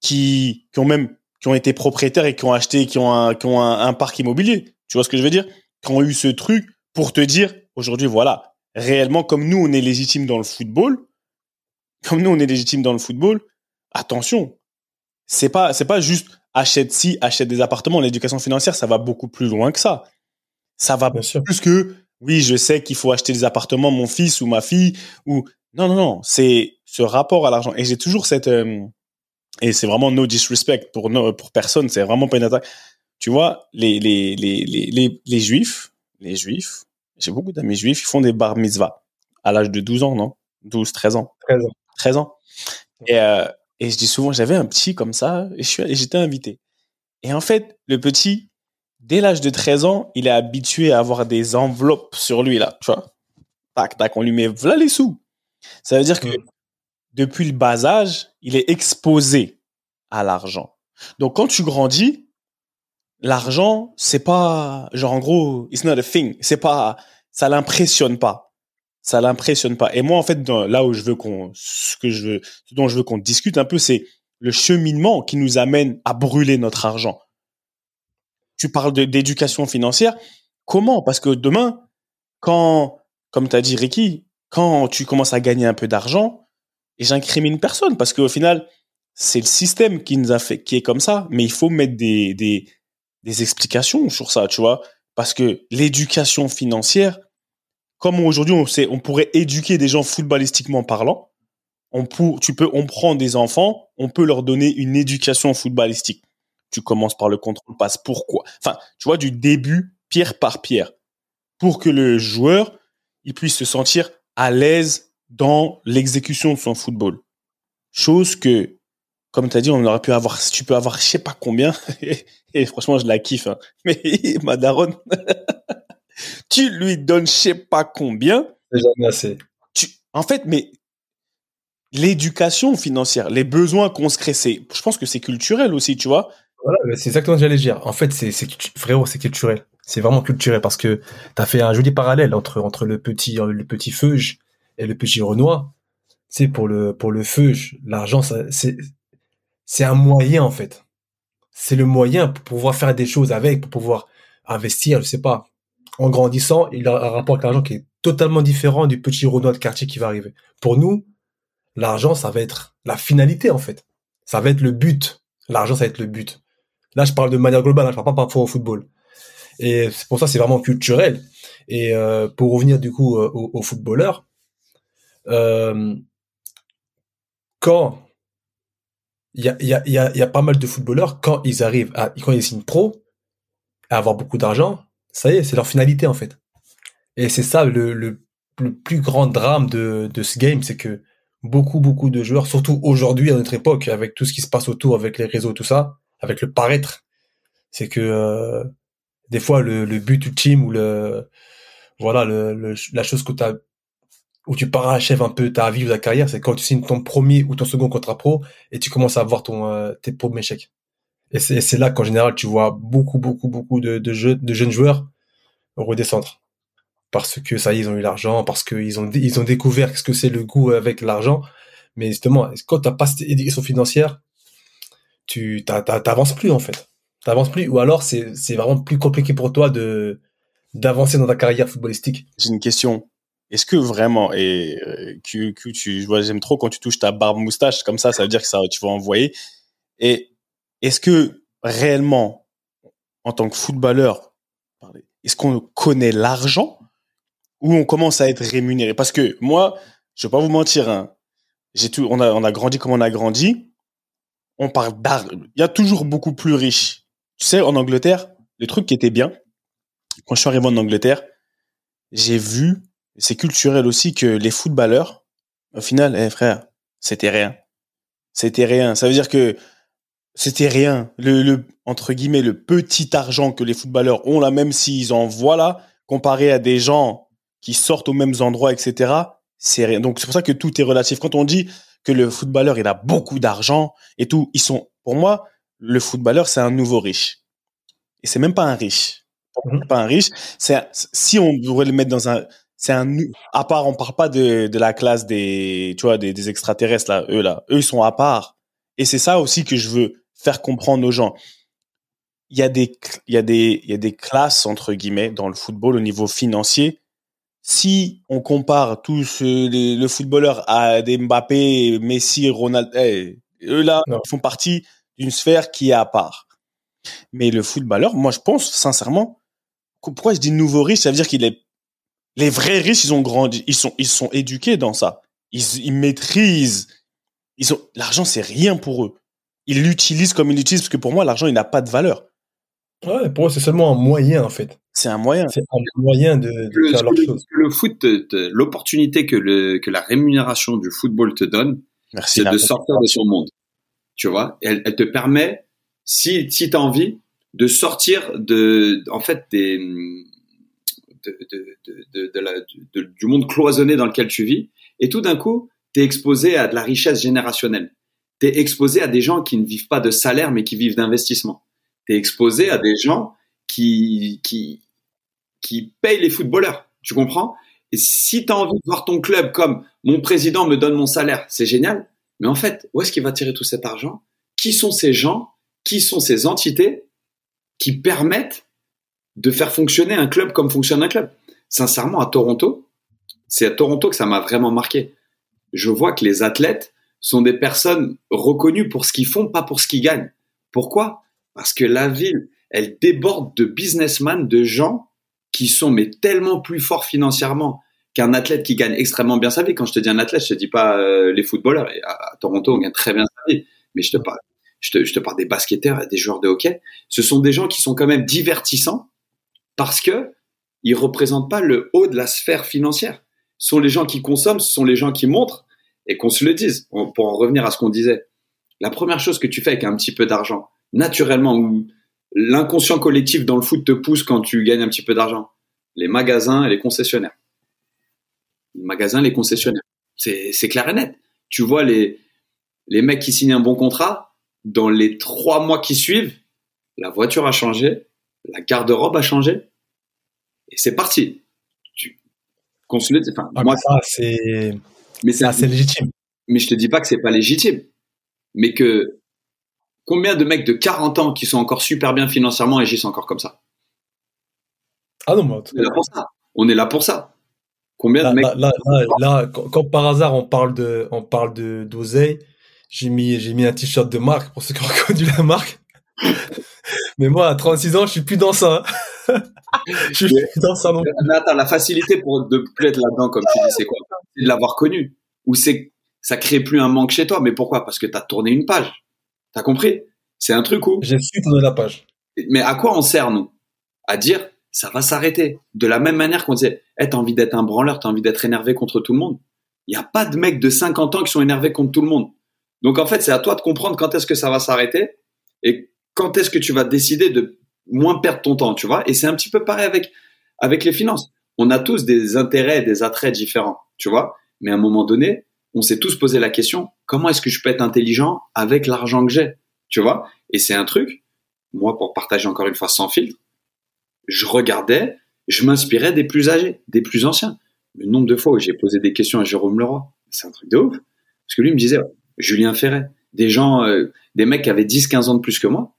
qui, qui ont même, qui ont été propriétaires et qui ont acheté, qui ont un, qui ont un, parc immobilier. Tu vois ce que je veux dire? Qui ont eu ce truc pour te dire, aujourd'hui, voilà, réellement, comme nous, on est légitime dans le football, comme nous, on est légitime dans le football, attention. C'est pas, c'est pas juste achète ci, achète des appartements. L'éducation financière, ça va beaucoup plus loin que ça. Ça va plus que oui, je sais qu'il faut acheter des appartements, mon fils ou ma fille, ou non, non, non, c'est ce rapport à l'argent. Et j'ai toujours cette euh, et c'est vraiment no disrespect pour pour personne, c'est vraiment pas une attaque. Tu vois, les les les les les, juifs, les juifs, j'ai beaucoup d'amis juifs, ils font des bar mitzvah à l'âge de 12 ans, non? 12, 13 ans. 13 ans. 13 ans. Et euh, et je dis souvent, j'avais un petit comme ça et j'étais invité. Et en fait, le petit, dès l'âge de 13 ans, il est habitué à avoir des enveloppes sur lui, là, tu vois. Tac, tac, on lui met voilà les sous. Ça veut dire que mm. depuis le bas âge, il est exposé à l'argent. Donc, quand tu grandis, l'argent, c'est pas, genre, en gros, it's not a thing. C'est pas, ça l'impressionne pas. Ça l'impressionne pas. Et moi, en fait, là où je veux qu'on, ce que je veux, ce dont je veux qu'on discute un peu, c'est le cheminement qui nous amène à brûler notre argent tu parles d'éducation financière. Comment? Parce que demain, quand, comme tu as dit Ricky, quand tu commences à gagner un peu d'argent, et j'incrimine personne, parce qu'au final, c'est le système qui nous a fait, qui est comme ça, mais il faut mettre des, des, des explications sur ça, tu vois. Parce que l'éducation financière, comme aujourd'hui on sait, on pourrait éduquer des gens footballistiquement parlant, on pour, tu peux, on prend des enfants, on peut leur donner une éducation footballistique tu commences par le contrôle passe. Pourquoi Enfin, tu vois, du début, pierre par pierre, pour que le joueur il puisse se sentir à l'aise dans l'exécution de son football. Chose que, comme tu as dit, on aurait pu avoir, tu peux avoir je sais pas combien, et, franchement, je la kiffe, hein. mais ma daronne, tu lui donnes je sais pas combien. jamais assez. Tu, en fait, mais l'éducation financière, les besoins qu'on se crée, c'est, je pense que c'est culturel aussi, tu vois. Voilà, c'est exactement ce que j'allais dire. En fait, c'est, frérot, c'est culturel. C'est vraiment culturel parce que tu as fait un joli parallèle entre, entre le petit, le petit feuge et le petit renoir. C'est pour le, pour le feuge, l'argent, c'est, c'est un moyen, en fait. C'est le moyen pour pouvoir faire des choses avec, pour pouvoir investir, je sais pas. En grandissant, il a un rapport avec l'argent qui est totalement différent du petit renoir de quartier qui va arriver. Pour nous, l'argent, ça va être la finalité, en fait. Ça va être le but. L'argent, ça va être le but. Là, je parle de manière globale, hein, je parle pas par rapport au football. Et pour ça, c'est vraiment culturel. Et euh, pour revenir du coup euh, aux, footballeurs, euh, quand il y a, y, a, y, y a pas mal de footballeurs, quand ils arrivent à, quand ils signent pro, à avoir beaucoup d'argent, ça y est, c'est leur finalité en fait. Et c'est ça le, le, le, plus grand drame de, de ce game, c'est que beaucoup, beaucoup de joueurs, surtout aujourd'hui à notre époque, avec tout ce qui se passe autour, avec les réseaux, tout ça, avec le paraître. C'est que euh, des fois le, le, but ultime ou le voilà le, la chose que tu où tu parachèves un peu ta vie ou ta carrière, c'est quand tu signes ton premier ou ton second contrat pro et tu commences à avoir ton euh, tes premiers chèques. Et c'est là qu'en général tu vois beaucoup beaucoup beaucoup de, de, de jeunes joueurs redescendre parce que ça y est, ils ont eu l'argent, parce qu'ils ont ils ont découvert ce que c'est le goût avec l'argent. Mais justement, quand t'as pas cette éducation financière, tu t'avances plus en fait. T'avances plus, ou alors c'est c'est vraiment plus compliqué pour toi de d'avancer dans ta carrière footballistique. J'ai une question. Est-ce que vraiment et euh, que, que tu j'aime trop quand tu touches ta barbe moustache comme ça, ça veut dire que ça tu vas envoyer. Et est-ce que réellement en tant que footballeur, est-ce qu'on connaît l'argent ou on commence à être rémunéré? Parce que moi, je vais pas vous mentir, hein, on a on a grandi comme on a grandi on parle d'art. Il y a toujours beaucoup plus riche. Tu sais, en Angleterre, le truc qui était bien, quand je suis arrivé en Angleterre, j'ai vu, c'est culturel aussi, que les footballeurs, au final, eh, frère, c'était rien. C'était rien. Ça veut dire que c'était rien. Le, le, entre guillemets, le petit argent que les footballeurs ont là, même s'ils en voient là, comparé à des gens qui sortent aux mêmes endroits, etc., c'est rien. Donc, c'est pour ça que tout est relatif. Quand on dit que le footballeur, il a beaucoup d'argent et tout, ils sont, pour moi, le footballeur, c'est un nouveau riche. Et c'est même pas un riche. Mmh. Pas un riche. C'est, si on devrait le mettre dans un, c'est un, à part, on parle pas de, de la classe des, tu vois, des, des extraterrestres, là, eux, là. Eux, ils sont à part. Et c'est ça aussi que je veux faire comprendre aux gens. Il y a des, il y a des, il y a des classes, entre guillemets, dans le football au niveau financier. Si on compare tous les, le footballeur à des Mbappé, Messi, Ronaldo, eh, eux là, ils font partie d'une sphère qui est à part. Mais le footballeur, moi, je pense, sincèrement, pourquoi je dis nouveau riche? Ça veut dire qu'il est, les vrais riches, ils ont grandi, ils sont, ils sont éduqués dans ça. Ils, ils maîtrisent. Ils ont, l'argent, c'est rien pour eux ils l'utilisent comme ils l'utilisent parce que pour moi, l'argent, il n'a pas de valeur. Ouais, pour moi, c'est seulement un moyen, en fait. C'est un moyen. C'est un moyen de, de faire leur chose. Le foot, l'opportunité que, le, que la rémunération du football te donne, c'est de sortir de son monde. Tu vois, elle, elle te permet, si, si tu as envie, de sortir de, en fait, des, du monde cloisonné dans lequel tu vis. Et tout d'un coup, tu es exposé à de la richesse générationnelle tu es exposé à des gens qui ne vivent pas de salaire, mais qui vivent d'investissement. Tu es exposé à des gens qui, qui, qui payent les footballeurs. Tu comprends? Et si tu as envie de voir ton club comme mon président me donne mon salaire, c'est génial. Mais en fait, où est-ce qu'il va tirer tout cet argent? Qui sont ces gens? Qui sont ces entités? Qui permettent de faire fonctionner un club comme fonctionne un club Sincèrement, à Toronto, c'est à Toronto que ça m'a vraiment marqué. Je vois que les athlètes sont des personnes reconnues pour ce qu'ils font, pas pour ce qu'ils gagnent. Pourquoi? Parce que la ville, elle déborde de businessmen, de gens qui sont mais tellement plus forts financièrement qu'un athlète qui gagne extrêmement bien sa vie. Quand je te dis un athlète, je te dis pas euh, les footballeurs. Et à, Toronto, on gagne très bien sa vie, mais je te parle, je te, je te parle des basketteurs et des joueurs de hockey. Ce sont des gens qui sont quand même divertissants parce que ils représentent pas le haut de la sphère financière. Ce sont les gens qui consomment, ce sont les gens qui montrent et qu'on se le dise, pour en revenir à ce qu'on disait. La première chose que tu fais avec un petit peu d'argent, naturellement, ou l'inconscient collectif dans le foot te pousse quand tu gagnes un petit peu d'argent, les magasins et les concessionnaires. Les magasins, les concessionnaires. C'est clair et net. Tu vois les, les mecs qui signent un bon contrat, dans les trois mois qui suivent, la voiture a changé, la garde-robe a changé, et c'est parti. Tu, enfin, ah, moi, ça, c'est mais c'est assez légitime. Mais je te dis pas que c'est pas légitime. Mais que combien de mecs de 40 ans qui sont encore super bien financièrement agissent encore comme ça? Ah non, moi. On est là pour ça. On est là pour ça. Combien de mecs là, là, quand, par hasard on parle de, on parle de d'oseille, j'ai mis, j'ai mis un t-shirt de marque pour ceux qui ont reconnu la marque. Mais moi, à 36 ans, je suis plus dans ça. je suis plus dans ça non. Mais attends, la facilité pour de plus être là-dedans, comme tu dis, c'est quoi? C'est de l'avoir connu. Ou c'est ça crée plus un manque chez toi. Mais pourquoi? Parce que tu as tourné une page. T'as compris? C'est un truc où J'ai su tourner la page. Mais à quoi on sert nous? À dire ça va s'arrêter. De la même manière qu'on disait, hey, t'as envie d'être un branleur, t'as envie d'être énervé contre tout le monde. Il n'y a pas de mecs de 50 ans qui sont énervés contre tout le monde. Donc en fait, c'est à toi de comprendre quand est-ce que ça va s'arrêter et quand est-ce que tu vas décider de moins perdre ton temps, tu vois? Et c'est un petit peu pareil avec avec les finances. On a tous des intérêts, des attraits différents, tu vois? Mais à un moment donné, on s'est tous posé la question comment est-ce que je peux être intelligent avec l'argent que j'ai, tu vois? Et c'est un truc. Moi, pour partager encore une fois sans filtre, je regardais, je m'inspirais des plus âgés, des plus anciens. Le nombre de fois où j'ai posé des questions à Jérôme Leroy, c'est un truc de ouf. Parce que lui me disait, Julien Ferret, des gens, euh, des mecs qui avaient 10, 15 ans de plus que moi,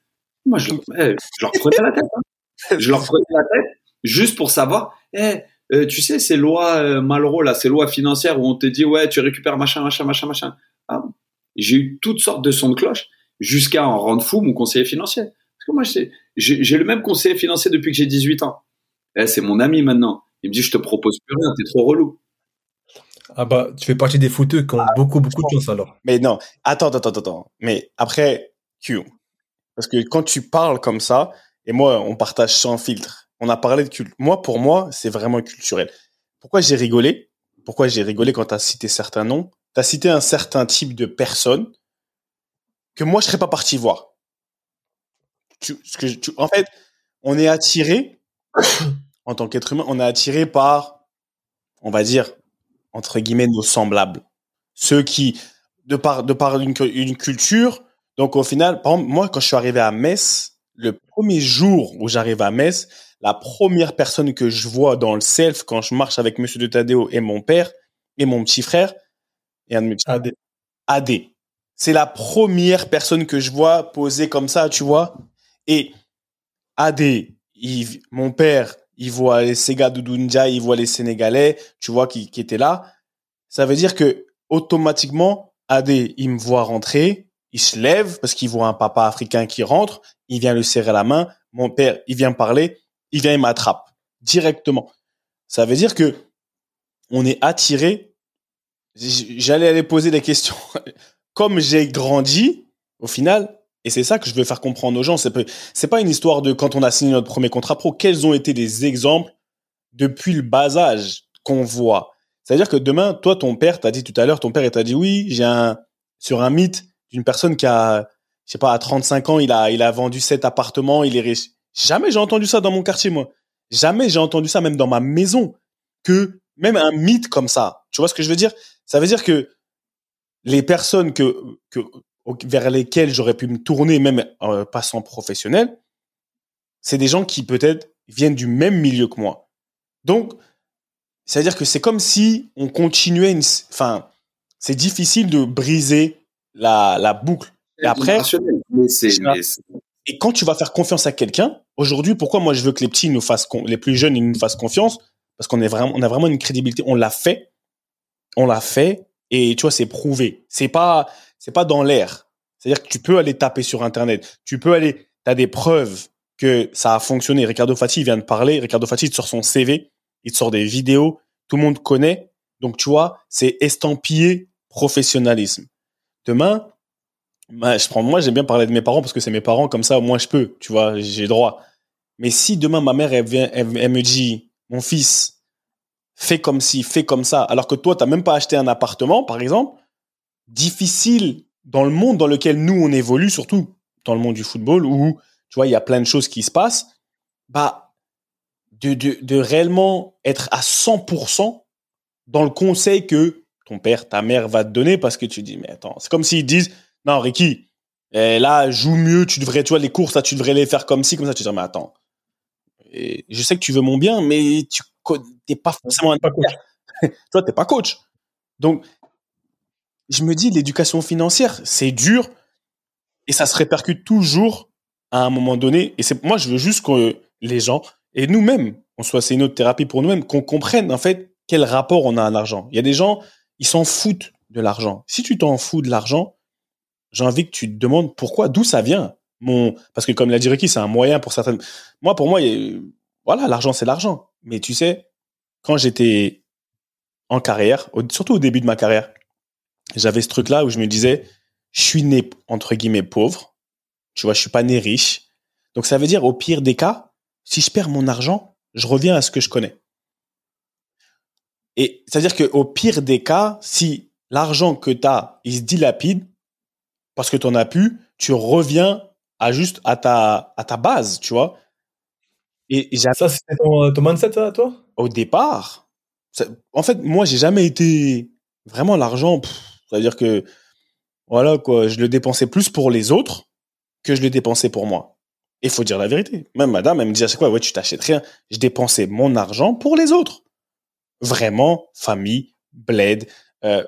moi, je, leur prenais la tête. Hein. Je leur prenais la tête juste pour savoir, eh, euh, tu sais, ces lois euh, Malraux, là, ces lois financières où on te dit, ouais, tu récupères machin, machin, machin, machin. Ah, j'ai eu toutes sortes de sons de cloche jusqu'à en rendre fou mon conseiller financier. Parce que moi, j'ai le même conseiller financier depuis que j'ai 18 ans. Eh, c'est mon ami maintenant. Il me dit, je te propose plus rien, t'es trop relou. Ah bah, tu fais partie des fouteux qui ont ah, beaucoup, beaucoup de chance alors. Mais non, attends, attends, attends, attends. Mais après, Q, parce que quand tu parles comme ça, et moi, on partage sans filtre. On a parlé de culture. Moi, pour moi, c'est vraiment culturel. Pourquoi j'ai rigolé? Pourquoi j'ai rigolé quand tu as cité certains noms? Tu as cité un certain type de personnes que moi, je serais pas parti voir. Tu, ce que, tu, en fait, on est attiré, en tant qu'être humain, on est attiré par, on va dire, entre guillemets, nos semblables. Ceux qui, de par, de par une culture, donc au final, par exemple, moi, quand je suis arrivé à Metz, le premier jour où j'arrive à Metz, la première personne que je vois dans le self quand je marche avec Monsieur de Tadeo et mon père et mon petit frère et un de mes petits AD. AD. C'est la première personne que je vois posée comme ça, tu vois. Et AD, il, mon père, il voit les Sega Dunja, il voit les Sénégalais, tu vois, qui, qui étaient là. Ça veut dire que automatiquement, AD, il me voit rentrer, il se lève parce qu'il voit un papa africain qui rentre, il vient lui serrer la main. Mon père, il vient parler, il vient, il m'attrape directement. Ça veut dire que on est attiré. J'allais aller poser des questions. Comme j'ai grandi, au final, et c'est ça que je veux faire comprendre aux gens. C'est c'est pas une histoire de quand on a signé notre premier contrat pro. Quels ont été des exemples depuis le bas âge qu'on voit C'est-à-dire que demain, toi, ton père t'a dit tout à l'heure, ton père t'a dit oui, j'ai un sur un mythe d'une personne qui a, je sais pas, à 35 ans, il a, il a vendu sept appartements, il est riche. Jamais j'ai entendu ça dans mon quartier, moi. Jamais j'ai entendu ça, même dans ma maison, que même un mythe comme ça. Tu vois ce que je veux dire? Ça veut dire que les personnes que, que vers lesquelles j'aurais pu me tourner, même en passant professionnel, c'est des gens qui peut-être viennent du même milieu que moi. Donc, c'est-à-dire que c'est comme si on continuait une, enfin, c'est difficile de briser la, la boucle. Et après, mais et quand tu vas faire confiance à quelqu'un, aujourd'hui, pourquoi moi je veux que les petits nous fassent, les plus jeunes, ils nous fassent confiance? Parce qu'on est vraiment, on a vraiment une crédibilité. On l'a fait, on l'a fait, et tu vois, c'est prouvé. C'est pas, c'est pas dans l'air. C'est-à-dire que tu peux aller taper sur Internet, tu peux aller, tu as des preuves que ça a fonctionné. Ricardo Fati vient de parler. Ricardo Fati sort son CV, il te sort des vidéos, tout le monde connaît. Donc tu vois, c'est estampillé professionnalisme. Demain, bah, je prends, moi, j'aime bien parler de mes parents parce que c'est mes parents, comme ça, au moins je peux, tu vois, j'ai droit. Mais si demain ma mère, elle, vient, elle, me dit, mon fils, fais comme ci, fais comme ça, alors que toi, tu n'as même pas acheté un appartement, par exemple, difficile dans le monde dans lequel nous, on évolue, surtout dans le monde du football, où, tu vois, il y a plein de choses qui se passent, bah, de, de, de réellement être à 100% dans le conseil que ton père, ta mère va te donner parce que tu dis, mais attends, c'est comme s'ils disent, non, Ricky, eh, là, joue mieux, tu devrais, tu vois, les courses, là, tu devrais les faire comme ci, comme ça. Tu dis, mais attends, et je sais que tu veux mon bien, mais tu n'es pas forcément un coach. Toi, t'es pas coach. Donc, je me dis, l'éducation financière, c'est dur et ça se répercute toujours à un moment donné. Et c'est moi, je veux juste que les gens et nous-mêmes, on soit, c'est une autre thérapie pour nous-mêmes, qu'on comprenne en fait quel rapport on a à l'argent. Il y a des gens, ils s'en foutent de l'argent. Si tu t'en fous de l'argent, j'ai envie que tu te demandes pourquoi, d'où ça vient. Mon, parce que comme l'a dit Ricky, c'est un moyen pour certaines. Moi, pour moi, voilà, l'argent, c'est l'argent. Mais tu sais, quand j'étais en carrière, surtout au début de ma carrière, j'avais ce truc-là où je me disais, je suis né, entre guillemets, pauvre. Tu vois, je suis pas né riche. Donc ça veut dire, au pire des cas, si je perds mon argent, je reviens à ce que je connais. Et c'est-à-dire qu'au pire des cas, si l'argent que tu as, il se dilapide, parce que tu en as pu, tu reviens à juste à ta, à ta base, tu vois. Et, ça, c'était ton, ton, mindset, ça, toi? Au départ. en fait, moi, j'ai jamais été vraiment l'argent. C'est-à-dire que, voilà, quoi, je le dépensais plus pour les autres que je le dépensais pour moi. Il faut dire la vérité. Même madame, elle me disait, c'est quoi, ouais, tu t'achètes rien. Je dépensais mon argent pour les autres. Vraiment, famille, bled, euh,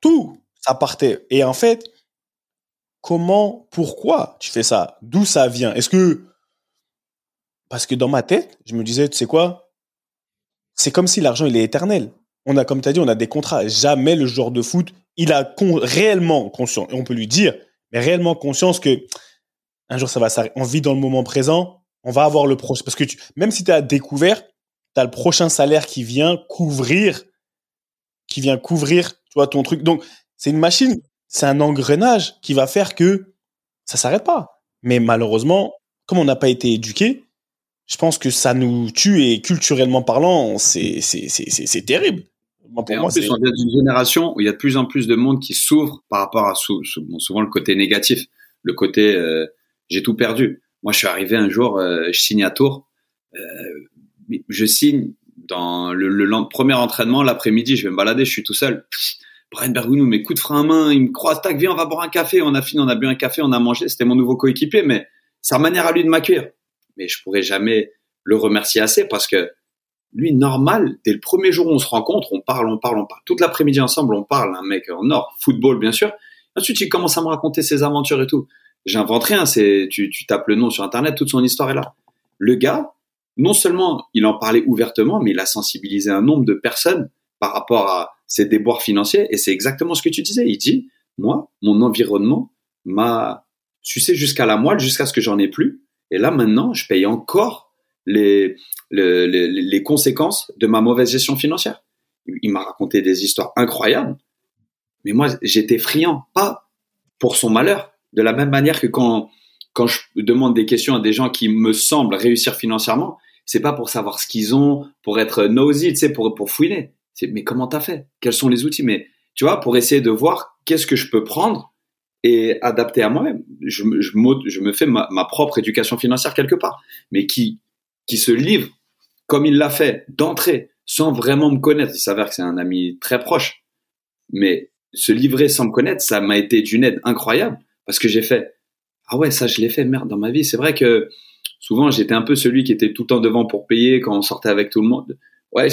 tout, ça partait. Et en fait, comment, pourquoi tu fais ça? D'où ça vient? Est-ce que parce que dans ma tête, je me disais, tu sais quoi? C'est comme si l'argent il est éternel. On a, comme tu as dit, on a des contrats. Jamais le joueur de foot, il a réellement conscience, et on peut lui dire, mais réellement conscience que un jour ça va s'arrêter. On vit dans le moment présent, on va avoir le prochain. Parce que tu, même si tu as découvert, tu as le prochain salaire qui vient couvrir, qui vient couvrir, tu vois, ton truc. Donc, c'est une machine c'est un engrenage qui va faire que ça s'arrête pas. Mais malheureusement, comme on n'a pas été éduqué, je pense que ça nous tue et culturellement parlant, c'est c'est c'est c'est terrible. et en plus, on vient d'une génération où il y a de plus en plus de monde qui s'ouvre par rapport à souvent le côté négatif, le côté euh, j'ai tout perdu. Moi, je suis arrivé un jour, euh, je signe à Tours, euh, je signe dans le, le premier entraînement l'après-midi, je vais me balader, je suis tout seul. Brian Bergounou, mes coups de frein à main, il me croise, tac, viens, on va boire un café. On a fini, on a bu un café, on a mangé. C'était mon nouveau coéquipier, mais sa manière à lui de m'accueillir. Mais je pourrais jamais le remercier assez parce que lui, normal, dès le premier jour où on se rencontre, on parle, on parle, on parle. Toute l'après-midi ensemble, on parle, un mec en or, football, bien sûr. Ensuite, il commence à me raconter ses aventures et tout. J'invente rien, c'est, tu, tu tapes le nom sur Internet, toute son histoire est là. Le gars, non seulement il en parlait ouvertement, mais il a sensibilisé un nombre de personnes par rapport à ses déboires financiers. Et c'est exactement ce que tu disais. Il dit, moi, mon environnement m'a sucé jusqu'à la moelle, jusqu'à ce que j'en ai plus. Et là, maintenant, je paye encore les, les, les, conséquences de ma mauvaise gestion financière. Il m'a raconté des histoires incroyables, mais moi, j'étais friand, pas pour son malheur, de la même manière que quand, quand je demande des questions à des gens qui me semblent réussir financièrement, c'est pas pour savoir ce qu'ils ont, pour être nosy, tu sais, pour, pour fouiner. C'est, mais comment t'as fait? Quels sont les outils? Mais, tu vois, pour essayer de voir qu'est-ce que je peux prendre et adapter à moi-même. Je, je, je me fais ma, ma, propre éducation financière quelque part, mais qui, qui se livre comme il l'a fait d'entrée, sans vraiment me connaître. Il s'avère que c'est un ami très proche, mais se livrer sans me connaître, ça m'a été d'une aide incroyable parce que j'ai fait ah ouais ça je l'ai fait merde dans ma vie. C'est vrai que souvent j'étais un peu celui qui était tout le temps devant pour payer quand on sortait avec tout le monde. Ouais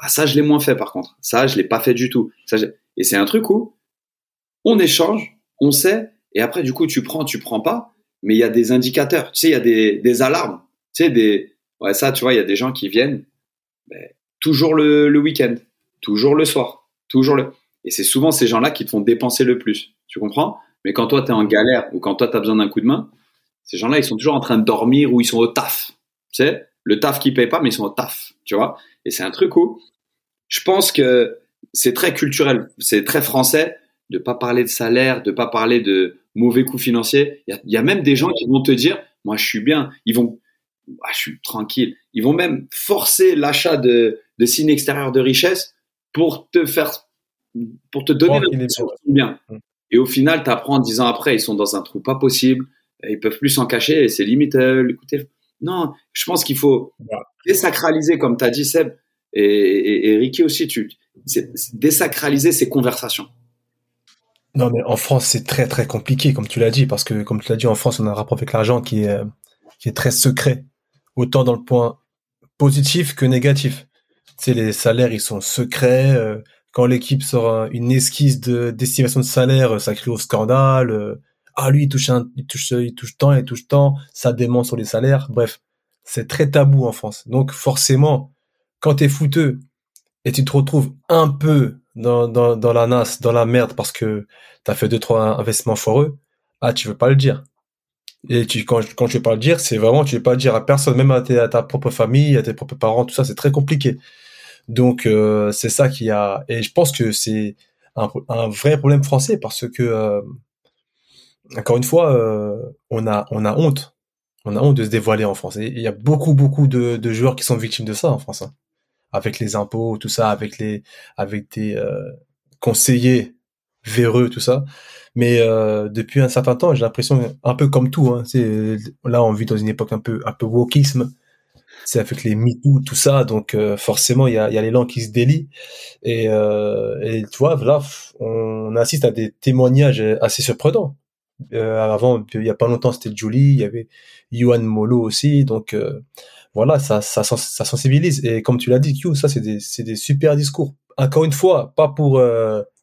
ah ça je l'ai moins fait par contre. Ça je l'ai pas fait du tout. Et c'est un truc où on échange, on sait et après du coup tu prends tu prends pas, mais il y a des indicateurs. Tu sais il y a des, alarmes. Tu sais des Ouais, ça, tu vois, il y a des gens qui viennent ben, toujours le, le week-end, toujours le soir, toujours le. Et c'est souvent ces gens-là qui te font dépenser le plus. Tu comprends? Mais quand toi, tu es en galère ou quand toi, tu as besoin d'un coup de main, ces gens-là, ils sont toujours en train de dormir ou ils sont au taf. Tu sais Le taf qui paye pas, mais ils sont au taf. Tu vois Et c'est un truc où je pense que c'est très culturel, c'est très français de pas parler de salaire, de pas parler de mauvais coûts financiers. Il y, y a, même des gens qui vont te dire, moi, je suis bien. Ils vont, ah, je suis tranquille. Ils vont même forcer l'achat de, de signes extérieurs de richesse pour te faire, pour te donner l'impression bien. Et au final, tu apprends dix ans après, ils sont dans un trou pas possible, ils peuvent plus s'en cacher et c'est limite, euh, écoutez, non, je pense qu'il faut désacraliser, comme tu as dit Seb, et, et, Ricky aussi, tu, désacraliser ces conversations. Non, mais en France, c'est très très compliqué, comme tu l'as dit, parce que comme tu l'as dit, en France, on a un rapport avec l'argent qui est, qui est très secret autant dans le point positif que négatif. Tu sais, les salaires, ils sont secrets. Euh, quand l'équipe sort une esquisse de d'estimation de salaire, ça crie au scandale. Ah, lui, il touche, un, il touche, il touche tant, il touche tant. Ça dément sur les salaires. Bref, c'est très tabou en France. Donc, forcément, quand t'es fouteux et tu te retrouves un peu dans, dans, dans la nasse, dans la merde parce que t'as fait deux, trois investissements foireux, ah, tu veux pas le dire. Et tu, quand, quand tu veux pas le dire, c'est vraiment, tu veux pas le dire à personne, même à, à, ta propre famille, à tes propres parents, tout ça, c'est très compliqué. Donc, euh, c'est ça qui a, et je pense que c'est un, un, vrai problème français parce que, euh, encore une fois, euh, on a, on a honte. On a honte de se dévoiler en France. Il y a beaucoup, beaucoup de, de joueurs qui sont victimes de ça en France. Hein. Avec les impôts, tout ça, avec les, avec des euh, conseillers véreux, tout ça. Mais euh, depuis un certain temps, j'ai l'impression, un peu comme tout, hein, c'est là on vit dans une époque un peu un peu wokisme, c'est avec les MeToo, tout ça, donc euh, forcément il y a, y a l'élan qui se délie. Et, euh, et tu vois, là, on assiste à des témoignages assez surprenants. Euh, avant, il y a pas longtemps, c'était Julie, il y avait Yuan Molo aussi, donc euh, voilà, ça, ça, sensibilise. Et comme tu l'as dit, Q, ça c'est des, des super discours. Encore une fois, pas pour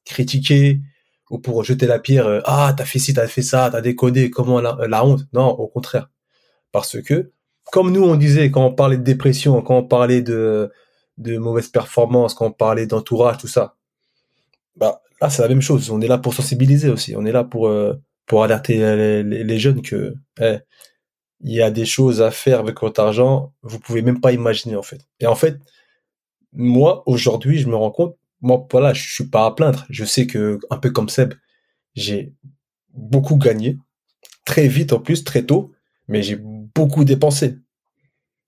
critiquer ou pour jeter la pierre, euh, ah, t'as fait ci, t'as fait ça, t'as décodé, comment la, honte. Non, au contraire. Parce que, comme nous, on disait, quand on parlait de dépression, quand on parlait de, de mauvaise performance, quand on parlait d'entourage, tout ça, bah, là, c'est la même chose. On est là pour sensibiliser aussi. On est là pour, euh, pour alerter les, jeunes que, eh, il y a des choses à faire avec votre argent, vous pouvez même pas imaginer, en fait. Et en fait, moi, aujourd'hui, je me rends compte, moi, voilà, je suis pas à plaindre. Je sais que, un peu comme Seb, j'ai beaucoup gagné, très vite en plus, très tôt, mais j'ai beaucoup dépensé.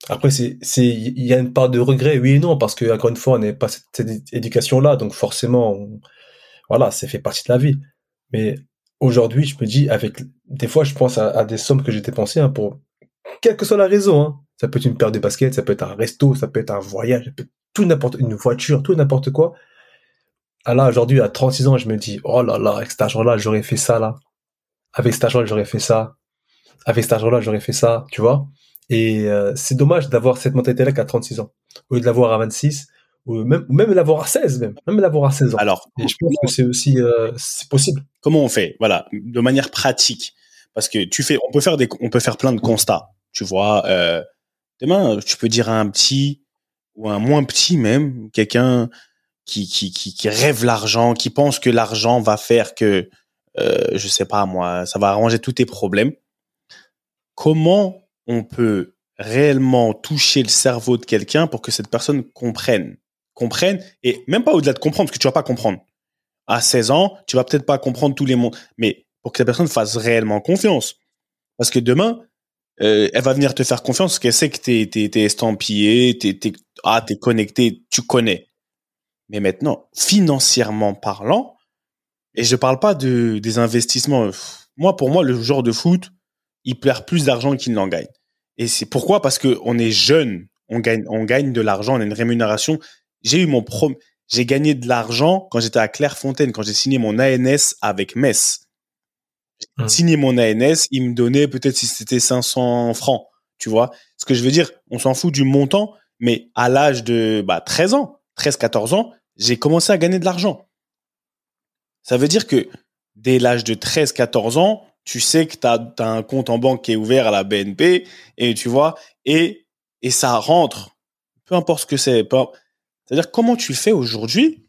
Après, c'est, c'est, il y a une part de regret, oui et non, parce que, encore une fois, on n'est pas cette, éducation-là, donc forcément, voilà, c'est fait partie de la vie. Mais aujourd'hui, je me dis, avec, des fois, je pense à, des sommes que j'ai dépensées, hein, pour, quelle que soit la raison, hein. Ça peut être une paire de baskets, ça peut être un resto, ça peut être un voyage, ça peut être tout n'importe, une voiture, tout n'importe quoi. Ah là, aujourd'hui, à 36 ans, je me dis, oh là là, avec cet argent-là, j'aurais fait ça, là. Avec cet argent-là, j'aurais fait ça. Avec cet argent-là, j'aurais fait ça, tu vois. Et euh, c'est dommage d'avoir cette mentalité-là qu'à 36 ans, au lieu de l'avoir à 26, ou même, même l'avoir à 16, même, même l'avoir à 16 ans. Alors, et je pense que c'est aussi, euh, c'est possible. Comment on fait? Voilà, de manière pratique, parce que tu fais, on peut faire des, on peut faire plein de constats. Tu vois, euh, demain, tu peux dire à un petit ou un moins petit même, quelqu'un qui, qui, qui, qui rêve l'argent, qui pense que l'argent va faire que, euh, je sais pas moi, ça va arranger tous tes problèmes. Comment on peut réellement toucher le cerveau de quelqu'un pour que cette personne comprenne? Comprenne, et même pas au-delà de comprendre, parce que tu vas pas comprendre. À 16 ans, tu vas peut-être pas comprendre tous les mondes, mais pour que la personne fasse réellement confiance. Parce que demain, euh, elle va venir te faire confiance parce qu'elle sait que t'es, t'es, t'es estampillé, t'es, t'es, ah, t'es connecté, tu connais. Mais maintenant, financièrement parlant, et je parle pas de, des investissements. Moi, pour moi, le joueur de foot, il perd plus d'argent qu'il n'en gagne. Et c'est pourquoi? Parce que on est jeune, on gagne, on gagne de l'argent, on a une rémunération. J'ai eu mon prom, j'ai gagné de l'argent quand j'étais à Clairefontaine, quand j'ai signé mon ANS avec Metz. J'ai mmh. signé mon ANS, il me donnait peut-être si c'était 500 francs, tu vois. Ce que je veux dire, on s'en fout du montant, mais à l'âge de bah, 13 ans, 13, 14 ans, j'ai commencé à gagner de l'argent. Ça veut dire que dès l'âge de 13, 14 ans, tu sais que tu as, un compte en banque qui est ouvert à la BNP et tu vois et et ça rentre peu importe ce que c'est c'est-à-dire comment tu fais aujourd'hui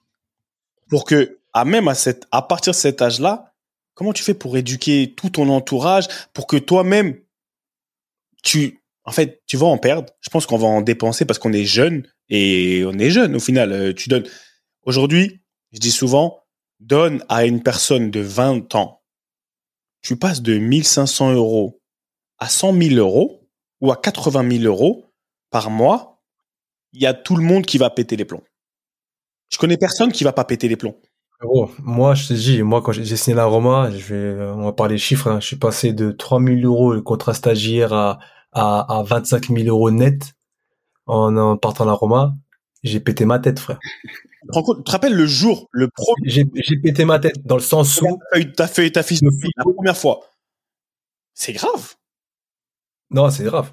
pour que à même à cette à partir de cet âge-là comment tu fais pour éduquer tout ton entourage pour que toi-même tu en fait tu vas en perdre? Je pense qu'on va en dépenser parce qu'on est jeune et on est jeune au final euh, tu donnes. Aujourd'hui je dis souvent donne à une personne de 20 ans. Tu passes de 1500 euros à 100 000 euros ou à 80 000 euros par mois, il y a tout le monde qui va péter les plombs. Je connais personne qui va pas péter les plombs. moi, je te dis, moi, quand j'ai signé la Roma, je vais, on va parler chiffres, hein. je suis passé de 3 000 euros le contrat stagiaire à, à, à 25 000 euros net en, en partant à la Roma. J'ai pété ma tête, frère. Tu te rappelles le jour, le premier. J'ai pété ma tête dans le sens où. T'as fait ta fille la première fois. C'est grave. Non, c'est grave.